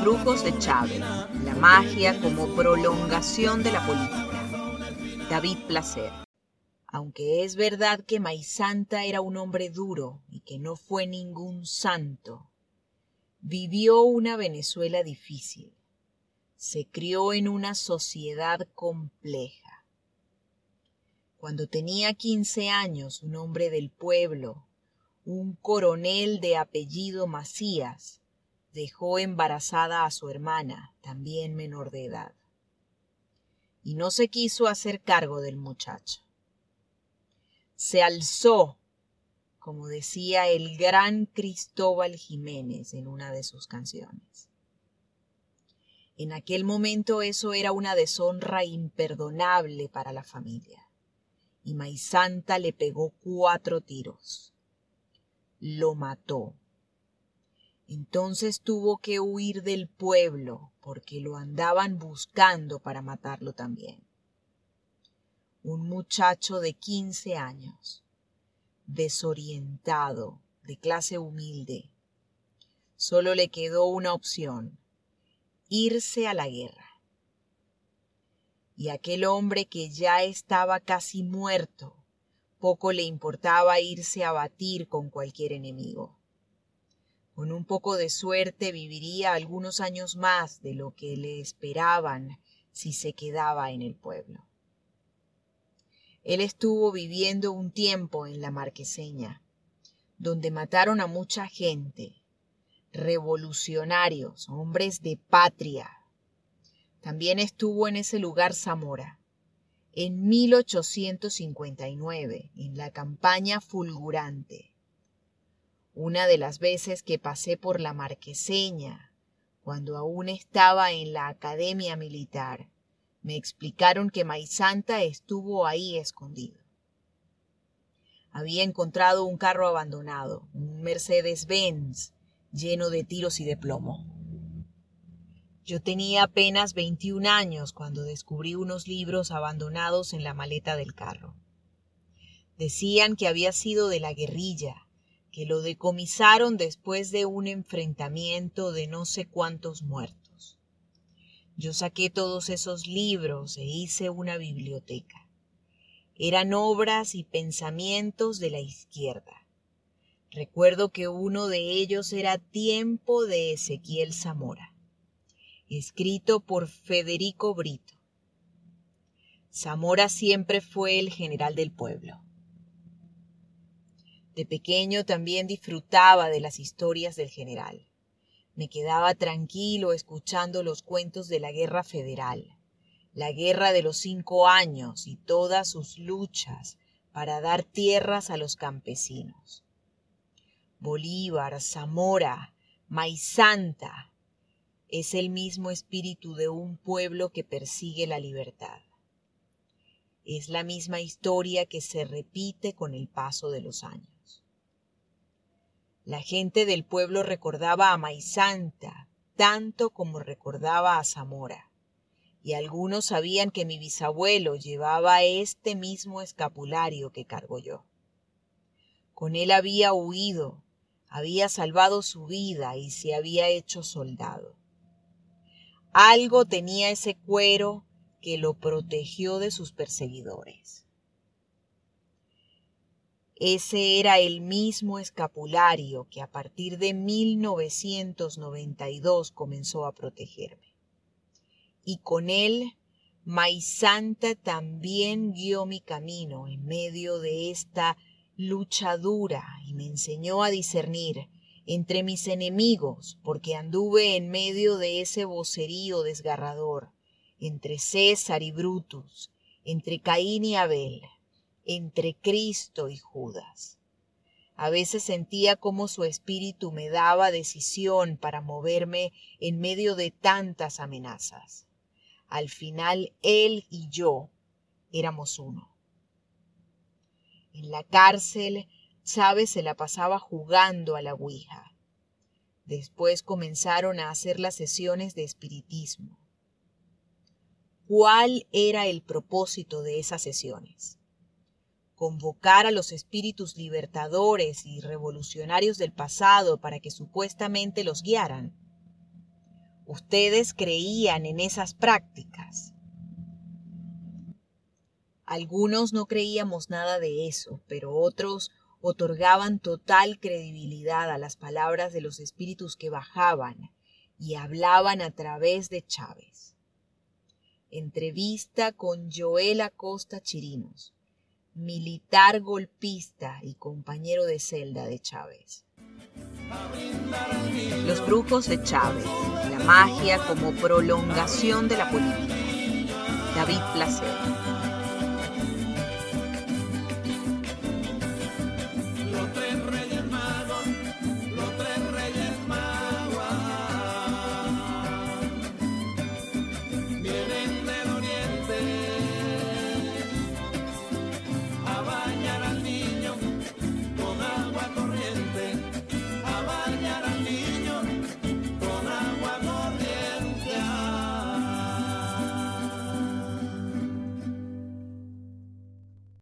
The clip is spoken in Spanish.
Brujos de Chávez, la magia como prolongación de la política. David Placer. Aunque es verdad que Maizanta era un hombre duro y que no fue ningún santo, vivió una Venezuela difícil. Se crió en una sociedad compleja. Cuando tenía 15 años, un hombre del pueblo, un coronel de apellido Macías, dejó embarazada a su hermana, también menor de edad, y no se quiso hacer cargo del muchacho. Se alzó, como decía el gran Cristóbal Jiménez en una de sus canciones. En aquel momento eso era una deshonra imperdonable para la familia, y Maizanta le pegó cuatro tiros. Lo mató entonces tuvo que huir del pueblo porque lo andaban buscando para matarlo también. Un muchacho de 15 años, desorientado, de clase humilde. Solo le quedó una opción, irse a la guerra. Y aquel hombre que ya estaba casi muerto, poco le importaba irse a batir con cualquier enemigo. Con un poco de suerte viviría algunos años más de lo que le esperaban si se quedaba en el pueblo. Él estuvo viviendo un tiempo en la marqueseña, donde mataron a mucha gente, revolucionarios, hombres de patria. También estuvo en ese lugar Zamora, en 1859, en la campaña fulgurante una de las veces que pasé por la marqueseña, cuando aún estaba en la academia militar, me explicaron que Maizanta estuvo ahí escondido. Había encontrado un carro abandonado, un Mercedes-Benz, lleno de tiros y de plomo. Yo tenía apenas 21 años cuando descubrí unos libros abandonados en la maleta del carro. Decían que había sido de la guerrilla, que lo decomisaron después de un enfrentamiento de no sé cuántos muertos. Yo saqué todos esos libros e hice una biblioteca. Eran obras y pensamientos de la izquierda. Recuerdo que uno de ellos era Tiempo de Ezequiel Zamora, escrito por Federico Brito. Zamora siempre fue el general del pueblo. De pequeño también disfrutaba de las historias del general. Me quedaba tranquilo escuchando los cuentos de la guerra federal, la guerra de los cinco años y todas sus luchas para dar tierras a los campesinos. Bolívar, Zamora, Maizanta, es el mismo espíritu de un pueblo que persigue la libertad. Es la misma historia que se repite con el paso de los años. La gente del pueblo recordaba a Maizanta tanto como recordaba a Zamora, y algunos sabían que mi bisabuelo llevaba este mismo escapulario que cargo yo. Con él había huido, había salvado su vida y se había hecho soldado. Algo tenía ese cuero que lo protegió de sus perseguidores. Ese era el mismo escapulario que a partir de 1992 comenzó a protegerme. Y con él, Maizanta también guió mi camino en medio de esta lucha dura y me enseñó a discernir entre mis enemigos, porque anduve en medio de ese vocerío desgarrador, entre César y Brutus, entre Caín y Abel, entre Cristo y Judas. A veces sentía como su espíritu me daba decisión para moverme en medio de tantas amenazas. Al final él y yo éramos uno. En la cárcel, Chávez se la pasaba jugando a la Ouija. Después comenzaron a hacer las sesiones de espiritismo. ¿Cuál era el propósito de esas sesiones? Convocar a los espíritus libertadores y revolucionarios del pasado para que supuestamente los guiaran. ¿Ustedes creían en esas prácticas? Algunos no creíamos nada de eso, pero otros otorgaban total credibilidad a las palabras de los espíritus que bajaban y hablaban a través de Chávez. Entrevista con Joel Acosta Chirinos, militar golpista y compañero de celda de Chávez. Los brujos de Chávez, la magia como prolongación de la política. David Placer.